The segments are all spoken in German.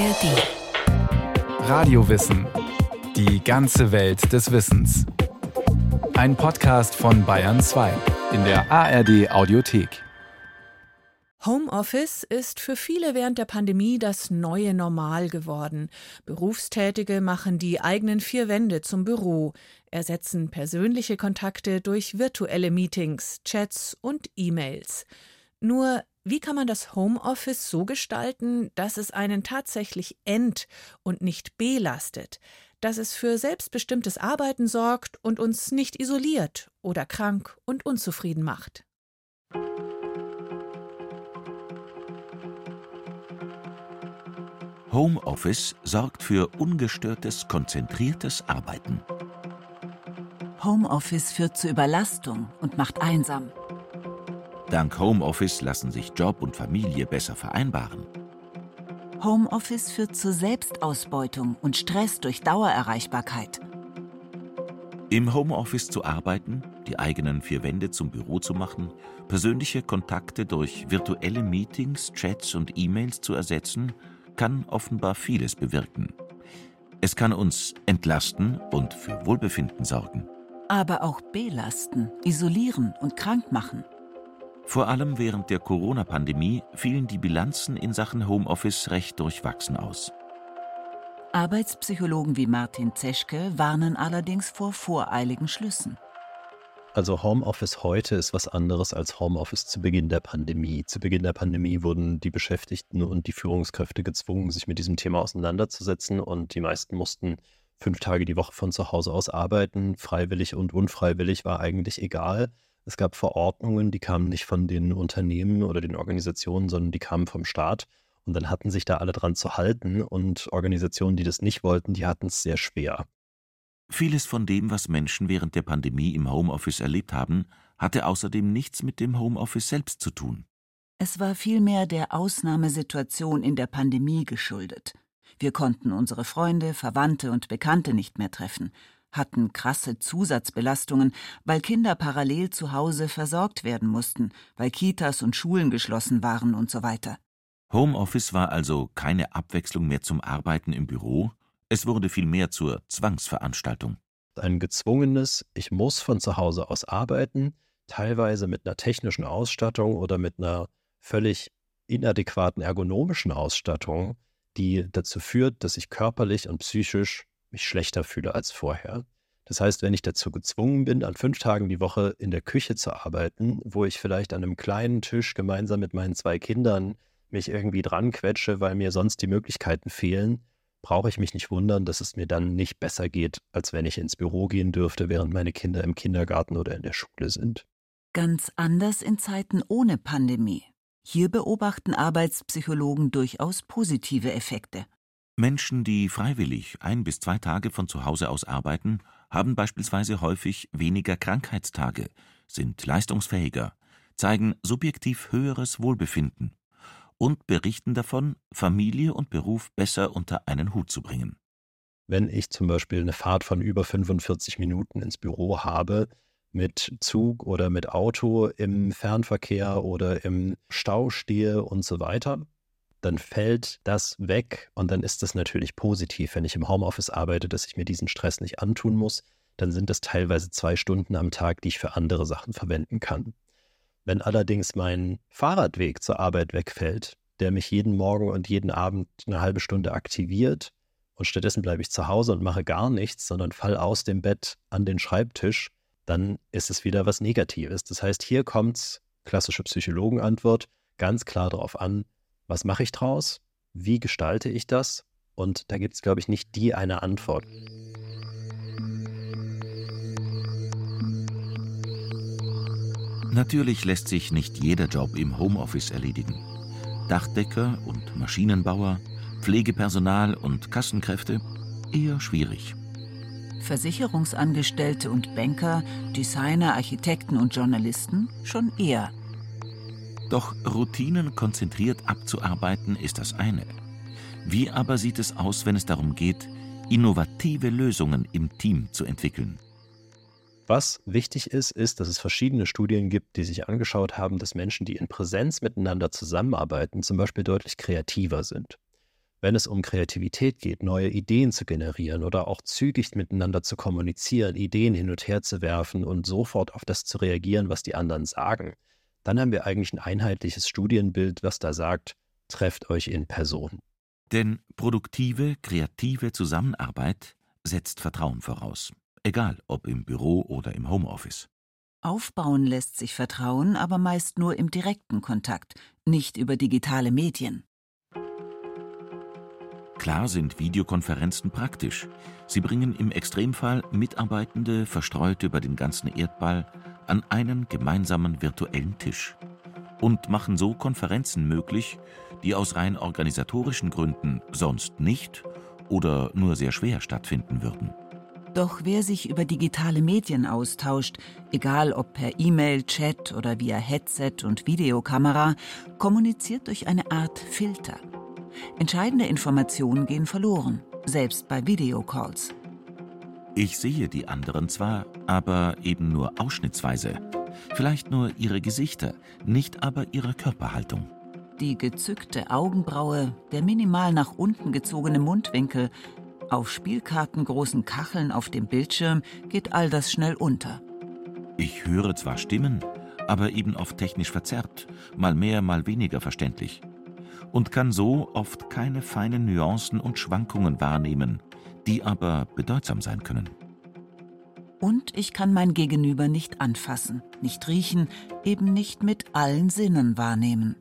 ARD. Radiowissen. Die ganze Welt des Wissens. Ein Podcast von Bayern 2 in der ARD Audiothek. Homeoffice ist für viele während der Pandemie das neue Normal geworden. Berufstätige machen die eigenen vier Wände zum Büro, ersetzen persönliche Kontakte durch virtuelle Meetings, Chats und E-Mails. Nur wie kann man das Homeoffice so gestalten, dass es einen tatsächlich ent- und nicht belastet, dass es für selbstbestimmtes Arbeiten sorgt und uns nicht isoliert oder krank und unzufrieden macht? Homeoffice sorgt für ungestörtes, konzentriertes Arbeiten. Homeoffice führt zu Überlastung und macht einsam. Dank Homeoffice lassen sich Job und Familie besser vereinbaren. Homeoffice führt zu Selbstausbeutung und Stress durch Dauererreichbarkeit. Im Homeoffice zu arbeiten, die eigenen vier Wände zum Büro zu machen, persönliche Kontakte durch virtuelle Meetings, Chats und E-Mails zu ersetzen, kann offenbar vieles bewirken. Es kann uns entlasten und für Wohlbefinden sorgen. Aber auch belasten, isolieren und krank machen. Vor allem während der Corona-Pandemie fielen die Bilanzen in Sachen Homeoffice recht durchwachsen aus. Arbeitspsychologen wie Martin Zeschke warnen allerdings vor voreiligen Schlüssen. Also Homeoffice heute ist was anderes als Homeoffice zu Beginn der Pandemie. Zu Beginn der Pandemie wurden die Beschäftigten und die Führungskräfte gezwungen, sich mit diesem Thema auseinanderzusetzen und die meisten mussten fünf Tage die Woche von zu Hause aus arbeiten. Freiwillig und unfreiwillig war eigentlich egal. Es gab Verordnungen, die kamen nicht von den Unternehmen oder den Organisationen, sondern die kamen vom Staat. Und dann hatten sich da alle dran zu halten und Organisationen, die das nicht wollten, die hatten es sehr schwer. Vieles von dem, was Menschen während der Pandemie im Homeoffice erlebt haben, hatte außerdem nichts mit dem Homeoffice selbst zu tun. Es war vielmehr der Ausnahmesituation in der Pandemie geschuldet. Wir konnten unsere Freunde, Verwandte und Bekannte nicht mehr treffen, hatten krasse Zusatzbelastungen, weil Kinder parallel zu Hause versorgt werden mussten, weil Kitas und Schulen geschlossen waren und so weiter. Homeoffice war also keine Abwechslung mehr zum Arbeiten im Büro, es wurde vielmehr zur Zwangsveranstaltung. Ein gezwungenes, ich muss von zu Hause aus arbeiten, teilweise mit einer technischen Ausstattung oder mit einer völlig inadäquaten ergonomischen Ausstattung, die dazu führt, dass ich körperlich und psychisch mich schlechter fühle als vorher. Das heißt, wenn ich dazu gezwungen bin, an fünf Tagen die Woche in der Küche zu arbeiten, wo ich vielleicht an einem kleinen Tisch gemeinsam mit meinen zwei Kindern mich irgendwie dran quetsche, weil mir sonst die Möglichkeiten fehlen, brauche ich mich nicht wundern, dass es mir dann nicht besser geht, als wenn ich ins Büro gehen dürfte, während meine Kinder im Kindergarten oder in der Schule sind. Ganz anders in Zeiten ohne Pandemie. Hier beobachten Arbeitspsychologen durchaus positive Effekte. Menschen, die freiwillig ein bis zwei Tage von zu Hause aus arbeiten, haben beispielsweise häufig weniger Krankheitstage, sind leistungsfähiger, zeigen subjektiv höheres Wohlbefinden und berichten davon, Familie und Beruf besser unter einen Hut zu bringen. Wenn ich zum Beispiel eine Fahrt von über 45 Minuten ins Büro habe, mit Zug oder mit Auto im Fernverkehr oder im Stau stehe und so weiter, dann fällt das weg und dann ist das natürlich positiv. Wenn ich im Homeoffice arbeite, dass ich mir diesen Stress nicht antun muss, dann sind das teilweise zwei Stunden am Tag, die ich für andere Sachen verwenden kann. Wenn allerdings mein Fahrradweg zur Arbeit wegfällt, der mich jeden Morgen und jeden Abend eine halbe Stunde aktiviert, und stattdessen bleibe ich zu Hause und mache gar nichts, sondern fall aus dem Bett an den Schreibtisch, dann ist es wieder was Negatives. Das heißt, hier kommt klassische Psychologenantwort ganz klar darauf an, was mache ich draus, wie gestalte ich das? Und da gibt es, glaube ich, nicht die eine Antwort. Natürlich lässt sich nicht jeder Job im Homeoffice erledigen. Dachdecker und Maschinenbauer, Pflegepersonal und Kassenkräfte eher schwierig. Versicherungsangestellte und Banker, Designer, Architekten und Journalisten schon eher. Doch Routinen konzentriert abzuarbeiten ist das eine. Wie aber sieht es aus, wenn es darum geht, innovative Lösungen im Team zu entwickeln? Was wichtig ist, ist, dass es verschiedene Studien gibt, die sich angeschaut haben, dass Menschen, die in Präsenz miteinander zusammenarbeiten, zum Beispiel deutlich kreativer sind. wenn es um Kreativität geht, neue Ideen zu generieren oder auch zügig miteinander zu kommunizieren, Ideen hin und her zu werfen und sofort auf das zu reagieren, was die anderen sagen, dann haben wir eigentlich ein einheitliches Studienbild, was da sagt, trefft euch in Person. Denn produktive, kreative Zusammenarbeit setzt Vertrauen voraus, egal ob im Büro oder im Homeoffice. Aufbauen lässt sich Vertrauen aber meist nur im direkten Kontakt, nicht über digitale Medien. Klar sind Videokonferenzen praktisch. Sie bringen im Extremfall Mitarbeitende verstreut über den ganzen Erdball an einen gemeinsamen virtuellen Tisch und machen so Konferenzen möglich, die aus rein organisatorischen Gründen sonst nicht oder nur sehr schwer stattfinden würden. Doch wer sich über digitale Medien austauscht, egal ob per E-Mail, Chat oder via Headset und Videokamera, kommuniziert durch eine Art Filter. Entscheidende Informationen gehen verloren, selbst bei Videocalls. Ich sehe die anderen zwar, aber eben nur ausschnittsweise. Vielleicht nur ihre Gesichter, nicht aber ihre Körperhaltung. Die gezückte Augenbraue, der minimal nach unten gezogene Mundwinkel, auf spielkartengroßen Kacheln auf dem Bildschirm geht all das schnell unter. Ich höre zwar Stimmen, aber eben oft technisch verzerrt, mal mehr, mal weniger verständlich und kann so oft keine feinen Nuancen und Schwankungen wahrnehmen, die aber bedeutsam sein können. Und ich kann mein Gegenüber nicht anfassen, nicht riechen, eben nicht mit allen Sinnen wahrnehmen.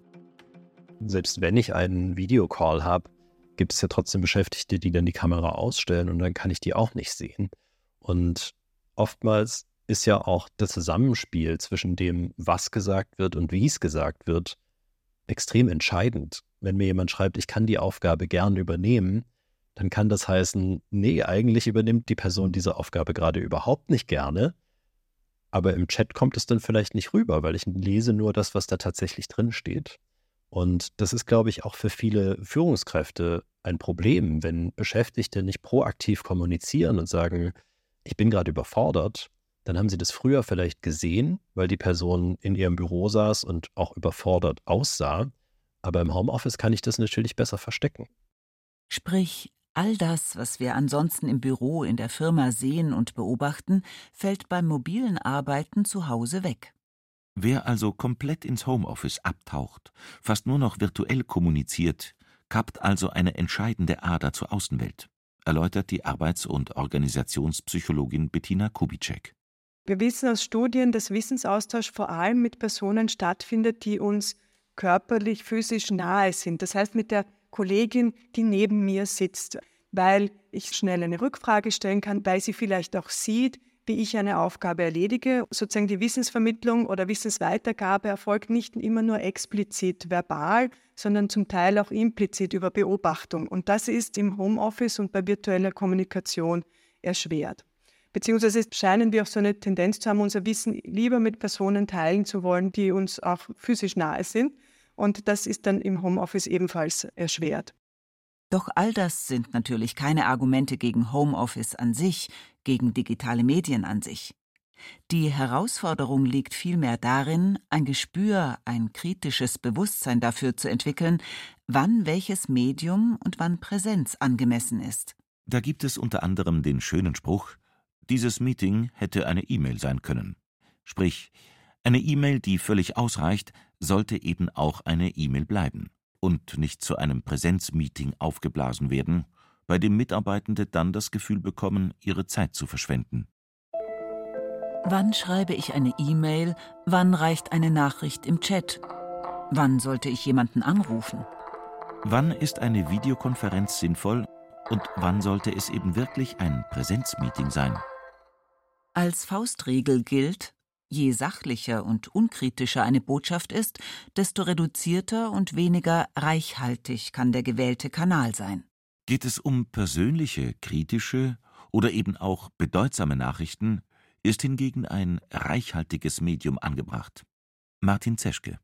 Selbst wenn ich einen Videocall habe, gibt es ja trotzdem Beschäftigte, die dann die Kamera ausstellen und dann kann ich die auch nicht sehen. Und oftmals ist ja auch das Zusammenspiel zwischen dem, was gesagt wird und wie es gesagt wird, extrem entscheidend wenn mir jemand schreibt, ich kann die Aufgabe gern übernehmen, dann kann das heißen, nee, eigentlich übernimmt die Person diese Aufgabe gerade überhaupt nicht gerne. Aber im Chat kommt es dann vielleicht nicht rüber, weil ich lese nur das, was da tatsächlich drin steht. Und das ist, glaube ich, auch für viele Führungskräfte ein Problem, wenn Beschäftigte nicht proaktiv kommunizieren und sagen, ich bin gerade überfordert, dann haben sie das früher vielleicht gesehen, weil die Person in ihrem Büro saß und auch überfordert aussah. Aber im Homeoffice kann ich das natürlich besser verstecken. Sprich, all das, was wir ansonsten im Büro in der Firma sehen und beobachten, fällt beim mobilen Arbeiten zu Hause weg. Wer also komplett ins Homeoffice abtaucht, fast nur noch virtuell kommuniziert, kappt also eine entscheidende Ader zur Außenwelt, erläutert die Arbeits- und Organisationspsychologin Bettina Kubitschek. Wir wissen aus Studien, dass Wissensaustausch vor allem mit Personen stattfindet, die uns körperlich, physisch nahe sind. Das heißt mit der Kollegin, die neben mir sitzt, weil ich schnell eine Rückfrage stellen kann, weil sie vielleicht auch sieht, wie ich eine Aufgabe erledige. Sozusagen die Wissensvermittlung oder Wissensweitergabe erfolgt nicht immer nur explizit verbal, sondern zum Teil auch implizit über Beobachtung. Und das ist im Homeoffice und bei virtueller Kommunikation erschwert. Beziehungsweise scheinen wir auch so eine Tendenz zu haben, unser Wissen lieber mit Personen teilen zu wollen, die uns auch physisch nahe sind. Und das ist dann im Homeoffice ebenfalls erschwert. Doch all das sind natürlich keine Argumente gegen Homeoffice an sich, gegen digitale Medien an sich. Die Herausforderung liegt vielmehr darin, ein Gespür, ein kritisches Bewusstsein dafür zu entwickeln, wann welches Medium und wann Präsenz angemessen ist. Da gibt es unter anderem den schönen Spruch, dieses Meeting hätte eine E-Mail sein können. Sprich, eine E-Mail, die völlig ausreicht, sollte eben auch eine E-Mail bleiben und nicht zu einem Präsenzmeeting aufgeblasen werden, bei dem Mitarbeitende dann das Gefühl bekommen, ihre Zeit zu verschwenden. Wann schreibe ich eine E-Mail? Wann reicht eine Nachricht im Chat? Wann sollte ich jemanden anrufen? Wann ist eine Videokonferenz sinnvoll und wann sollte es eben wirklich ein Präsenzmeeting sein? Als Faustregel gilt, Je sachlicher und unkritischer eine Botschaft ist, desto reduzierter und weniger reichhaltig kann der gewählte Kanal sein. Geht es um persönliche, kritische oder eben auch bedeutsame Nachrichten, ist hingegen ein reichhaltiges Medium angebracht. Martin Zeschke.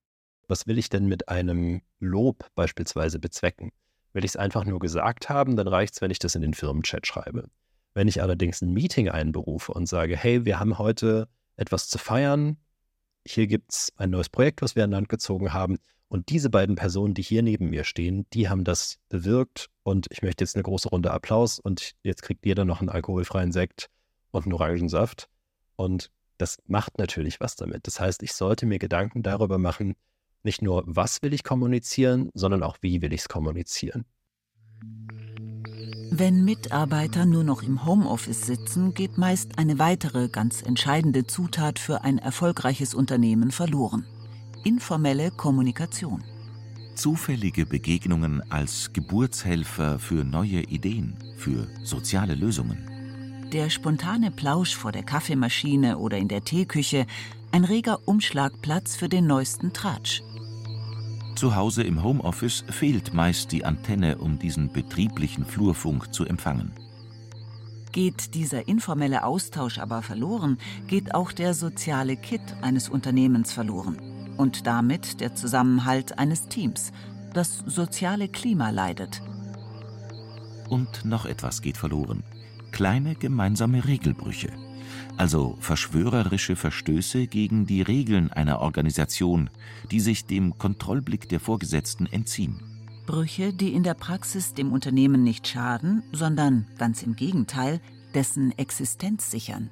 Was will ich denn mit einem Lob beispielsweise bezwecken? Will ich es einfach nur gesagt haben, dann reicht es, wenn ich das in den Firmenchat schreibe. Wenn ich allerdings ein Meeting einberufe und sage, hey, wir haben heute etwas zu feiern. Hier gibt es ein neues Projekt, was wir an Land gezogen haben. Und diese beiden Personen, die hier neben mir stehen, die haben das bewirkt und ich möchte jetzt eine große Runde Applaus und jetzt kriegt jeder noch einen alkoholfreien Sekt und einen Orangensaft. Und das macht natürlich was damit. Das heißt, ich sollte mir Gedanken darüber machen, nicht nur, was will ich kommunizieren, sondern auch, wie will ich es kommunizieren. Wenn Mitarbeiter nur noch im Homeoffice sitzen, geht meist eine weitere ganz entscheidende Zutat für ein erfolgreiches Unternehmen verloren. Informelle Kommunikation. Zufällige Begegnungen als Geburtshelfer für neue Ideen, für soziale Lösungen. Der spontane Plausch vor der Kaffeemaschine oder in der Teeküche, ein reger Umschlagplatz für den neuesten Tratsch. Zu Hause im Homeoffice fehlt meist die Antenne, um diesen betrieblichen Flurfunk zu empfangen. Geht dieser informelle Austausch aber verloren, geht auch der soziale Kit eines Unternehmens verloren und damit der Zusammenhalt eines Teams. Das soziale Klima leidet. Und noch etwas geht verloren kleine gemeinsame Regelbrüche, also verschwörerische Verstöße gegen die Regeln einer Organisation, die sich dem Kontrollblick der Vorgesetzten entziehen. Brüche, die in der Praxis dem Unternehmen nicht schaden, sondern ganz im Gegenteil dessen Existenz sichern.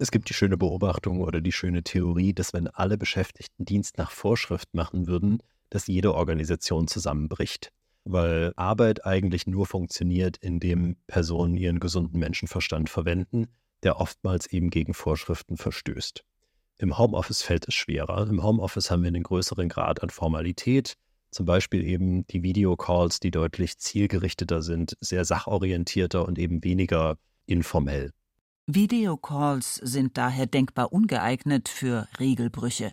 Es gibt die schöne Beobachtung oder die schöne Theorie, dass wenn alle Beschäftigten Dienst nach Vorschrift machen würden, dass jede Organisation zusammenbricht weil Arbeit eigentlich nur funktioniert, indem Personen ihren gesunden Menschenverstand verwenden, der oftmals eben gegen Vorschriften verstößt. Im Homeoffice fällt es schwerer. Im Homeoffice haben wir einen größeren Grad an Formalität, zum Beispiel eben die Videocalls, die deutlich zielgerichteter sind, sehr sachorientierter und eben weniger informell. Videocalls sind daher denkbar ungeeignet für Regelbrüche.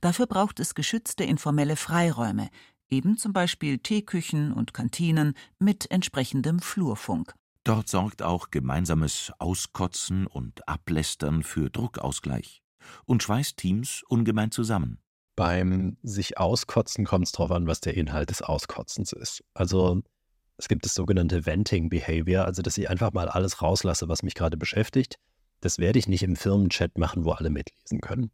Dafür braucht es geschützte informelle Freiräume, eben zum Beispiel Teeküchen und Kantinen mit entsprechendem Flurfunk. Dort sorgt auch gemeinsames Auskotzen und Ablästern für Druckausgleich und schweißt Teams ungemein zusammen. Beim sich auskotzen kommt es darauf an, was der Inhalt des Auskotzens ist. Also es gibt das sogenannte Venting Behavior, also dass ich einfach mal alles rauslasse, was mich gerade beschäftigt. Das werde ich nicht im Firmenchat machen, wo alle mitlesen können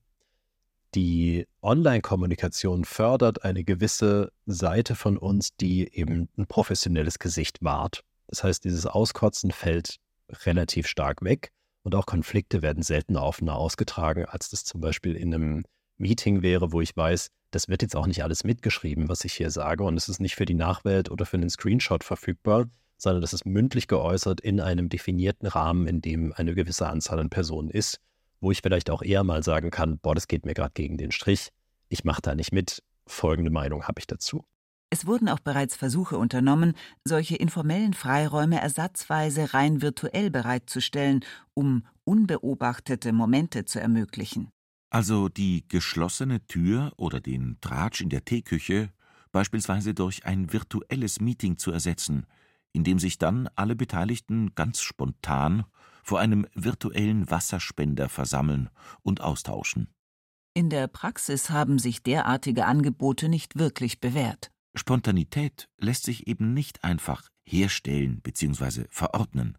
die Online-Kommunikation fördert eine gewisse Seite von uns, die eben ein professionelles Gesicht wahrt. Das heißt, dieses Auskotzen fällt relativ stark weg und auch Konflikte werden seltener offener ausgetragen, als das zum Beispiel in einem Meeting wäre, wo ich weiß, das wird jetzt auch nicht alles mitgeschrieben, was ich hier sage und es ist nicht für die Nachwelt oder für einen Screenshot verfügbar, sondern das ist mündlich geäußert in einem definierten Rahmen, in dem eine gewisse Anzahl an Personen ist wo ich vielleicht auch eher mal sagen kann, boah, das geht mir gerade gegen den Strich, ich mache da nicht mit, folgende Meinung habe ich dazu. Es wurden auch bereits Versuche unternommen, solche informellen Freiräume ersatzweise rein virtuell bereitzustellen, um unbeobachtete Momente zu ermöglichen. Also die geschlossene Tür oder den Tratsch in der Teeküche beispielsweise durch ein virtuelles Meeting zu ersetzen, in dem sich dann alle Beteiligten ganz spontan vor einem virtuellen Wasserspender versammeln und austauschen. In der Praxis haben sich derartige Angebote nicht wirklich bewährt. Spontanität lässt sich eben nicht einfach herstellen bzw. verordnen.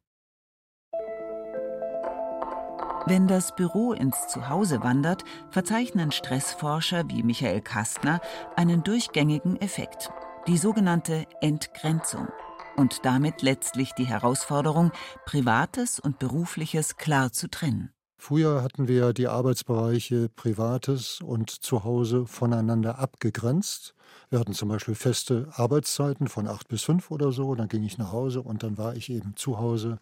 Wenn das Büro ins Zuhause wandert, verzeichnen Stressforscher wie Michael Kastner einen durchgängigen Effekt, die sogenannte Entgrenzung und damit letztlich die Herausforderung, Privates und Berufliches klar zu trennen. Früher hatten wir die Arbeitsbereiche Privates und Zuhause voneinander abgegrenzt. Wir hatten zum Beispiel feste Arbeitszeiten von acht bis fünf oder so. Dann ging ich nach Hause und dann war ich eben zu Hause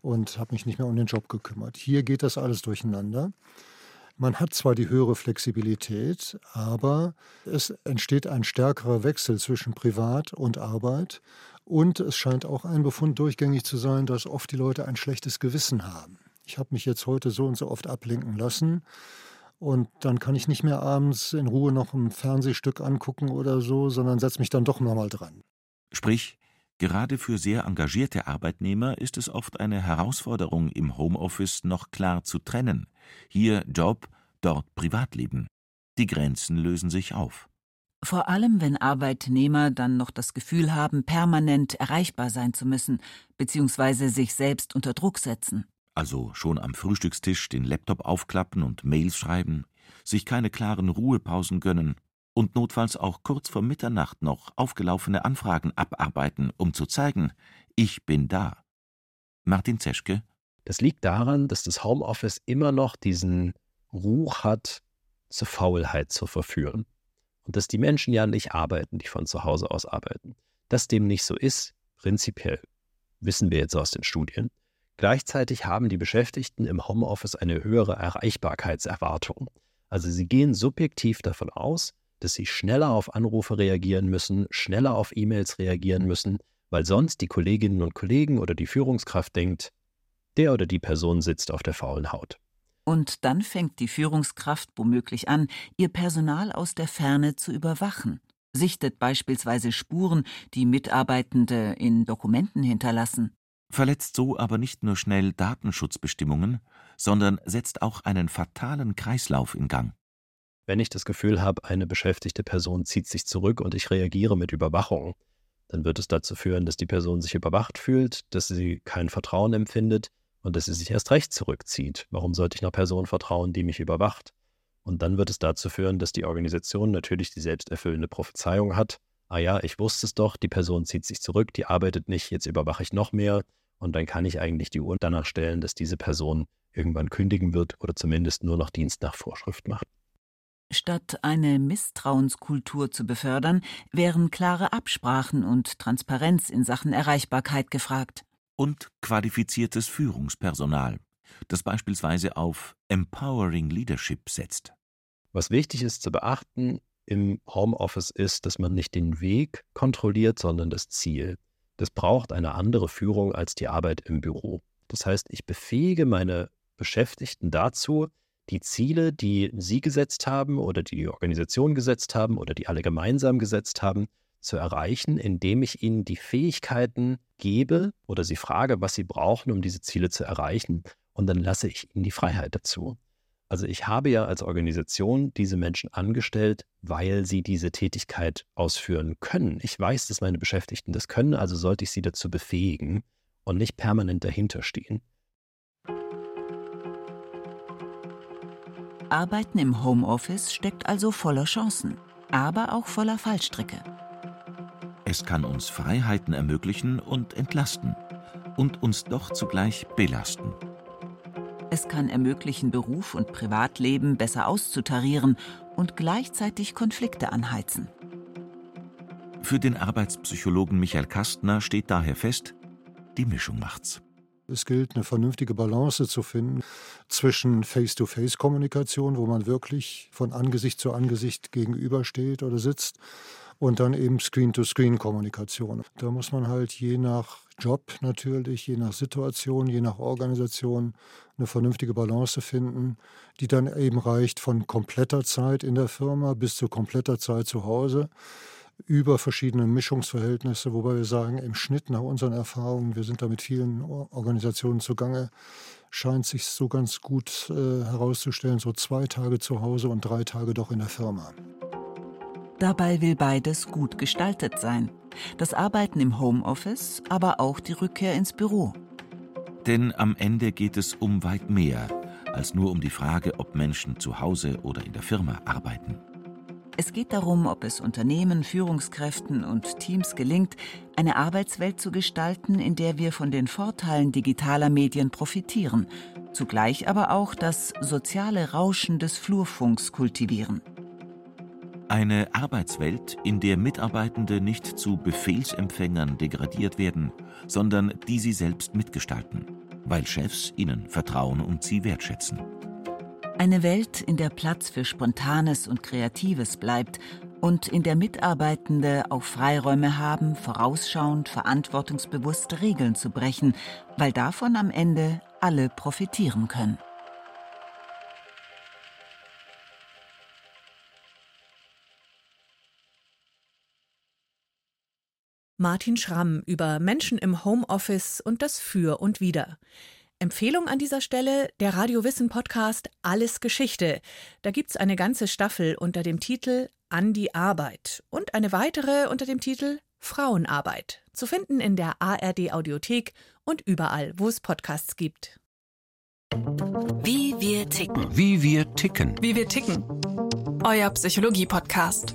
und habe mich nicht mehr um den Job gekümmert. Hier geht das alles durcheinander. Man hat zwar die höhere Flexibilität, aber es entsteht ein stärkerer Wechsel zwischen Privat und Arbeit. Und es scheint auch ein Befund durchgängig zu sein, dass oft die Leute ein schlechtes Gewissen haben. Ich habe mich jetzt heute so und so oft ablenken lassen. Und dann kann ich nicht mehr abends in Ruhe noch ein Fernsehstück angucken oder so, sondern setze mich dann doch nochmal dran. Sprich, gerade für sehr engagierte Arbeitnehmer ist es oft eine Herausforderung, im Homeoffice noch klar zu trennen. Hier Job, dort Privatleben. Die Grenzen lösen sich auf. Vor allem, wenn Arbeitnehmer dann noch das Gefühl haben, permanent erreichbar sein zu müssen, beziehungsweise sich selbst unter Druck setzen. Also schon am Frühstückstisch den Laptop aufklappen und Mails schreiben, sich keine klaren Ruhepausen gönnen, und notfalls auch kurz vor Mitternacht noch aufgelaufene Anfragen abarbeiten, um zu zeigen, ich bin da. Martin Zeschke. Das liegt daran, dass das Homeoffice immer noch diesen Ruch hat, zur Faulheit zu verführen. Und dass die Menschen ja nicht arbeiten, die von zu Hause aus arbeiten. Dass dem nicht so ist, prinzipiell, wissen wir jetzt aus den Studien. Gleichzeitig haben die Beschäftigten im Homeoffice eine höhere Erreichbarkeitserwartung. Also sie gehen subjektiv davon aus, dass sie schneller auf Anrufe reagieren müssen, schneller auf E-Mails reagieren müssen, weil sonst die Kolleginnen und Kollegen oder die Führungskraft denkt, der oder die Person sitzt auf der faulen Haut. Und dann fängt die Führungskraft womöglich an, ihr Personal aus der Ferne zu überwachen, sichtet beispielsweise Spuren, die Mitarbeitende in Dokumenten hinterlassen. Verletzt so aber nicht nur schnell Datenschutzbestimmungen, sondern setzt auch einen fatalen Kreislauf in Gang. Wenn ich das Gefühl habe, eine beschäftigte Person zieht sich zurück und ich reagiere mit Überwachung, dann wird es dazu führen, dass die Person sich überwacht fühlt, dass sie kein Vertrauen empfindet und dass sie sich erst recht zurückzieht. Warum sollte ich einer Person vertrauen, die mich überwacht? Und dann wird es dazu führen, dass die Organisation natürlich die selbsterfüllende Prophezeiung hat. Ah ja, ich wusste es doch, die Person zieht sich zurück, die arbeitet nicht, jetzt überwache ich noch mehr. Und dann kann ich eigentlich die Uhr danach stellen, dass diese Person irgendwann kündigen wird oder zumindest nur noch Dienst nach Vorschrift macht. Statt eine Misstrauenskultur zu befördern, wären klare Absprachen und Transparenz in Sachen Erreichbarkeit gefragt und qualifiziertes Führungspersonal, das beispielsweise auf Empowering Leadership setzt. Was wichtig ist zu beachten im Homeoffice ist, dass man nicht den Weg kontrolliert, sondern das Ziel. Das braucht eine andere Führung als die Arbeit im Büro. Das heißt, ich befähige meine Beschäftigten dazu, die Ziele, die sie gesetzt haben oder die die Organisation gesetzt haben oder die alle gemeinsam gesetzt haben, zu erreichen, indem ich ihnen die Fähigkeiten gebe oder sie frage, was sie brauchen, um diese Ziele zu erreichen. Und dann lasse ich ihnen die Freiheit dazu. Also ich habe ja als Organisation diese Menschen angestellt, weil sie diese Tätigkeit ausführen können. Ich weiß, dass meine Beschäftigten das können, also sollte ich sie dazu befähigen und nicht permanent dahinter stehen. Arbeiten im Homeoffice steckt also voller Chancen, aber auch voller Fallstricke. Es kann uns Freiheiten ermöglichen und entlasten und uns doch zugleich belasten. Es kann ermöglichen, Beruf und Privatleben besser auszutarieren und gleichzeitig Konflikte anheizen. Für den Arbeitspsychologen Michael Kastner steht daher fest, die Mischung macht's. Es gilt, eine vernünftige Balance zu finden zwischen Face-to-Face-Kommunikation, wo man wirklich von Angesicht zu Angesicht gegenübersteht oder sitzt, und dann eben Screen-to-Screen-Kommunikation. Da muss man halt je nach Job natürlich, je nach Situation, je nach Organisation eine vernünftige Balance finden, die dann eben reicht von kompletter Zeit in der Firma bis zu kompletter Zeit zu Hause über verschiedene Mischungsverhältnisse, wobei wir sagen, im Schnitt nach unseren Erfahrungen, wir sind da mit vielen Organisationen zugange, scheint sich so ganz gut äh, herauszustellen, so zwei Tage zu Hause und drei Tage doch in der Firma. Dabei will beides gut gestaltet sein. Das Arbeiten im Homeoffice, aber auch die Rückkehr ins Büro. Denn am Ende geht es um weit mehr als nur um die Frage, ob Menschen zu Hause oder in der Firma arbeiten. Es geht darum, ob es Unternehmen, Führungskräften und Teams gelingt, eine Arbeitswelt zu gestalten, in der wir von den Vorteilen digitaler Medien profitieren, zugleich aber auch das soziale Rauschen des Flurfunks kultivieren. Eine Arbeitswelt, in der Mitarbeitende nicht zu Befehlsempfängern degradiert werden, sondern die sie selbst mitgestalten, weil Chefs ihnen vertrauen und sie wertschätzen. Eine Welt, in der Platz für Spontanes und Kreatives bleibt und in der Mitarbeitende auch Freiräume haben, vorausschauend, verantwortungsbewusst Regeln zu brechen, weil davon am Ende alle profitieren können. Martin Schramm über Menschen im Homeoffice und das Für und Wider. Empfehlung an dieser Stelle der Radio Wissen Podcast Alles Geschichte. Da gibt's eine ganze Staffel unter dem Titel An die Arbeit und eine weitere unter dem Titel Frauenarbeit. Zu finden in der ARD Audiothek und überall, wo es Podcasts gibt. Wie wir ticken. Wie wir ticken. Wie wir ticken. Euer Psychologie-Podcast.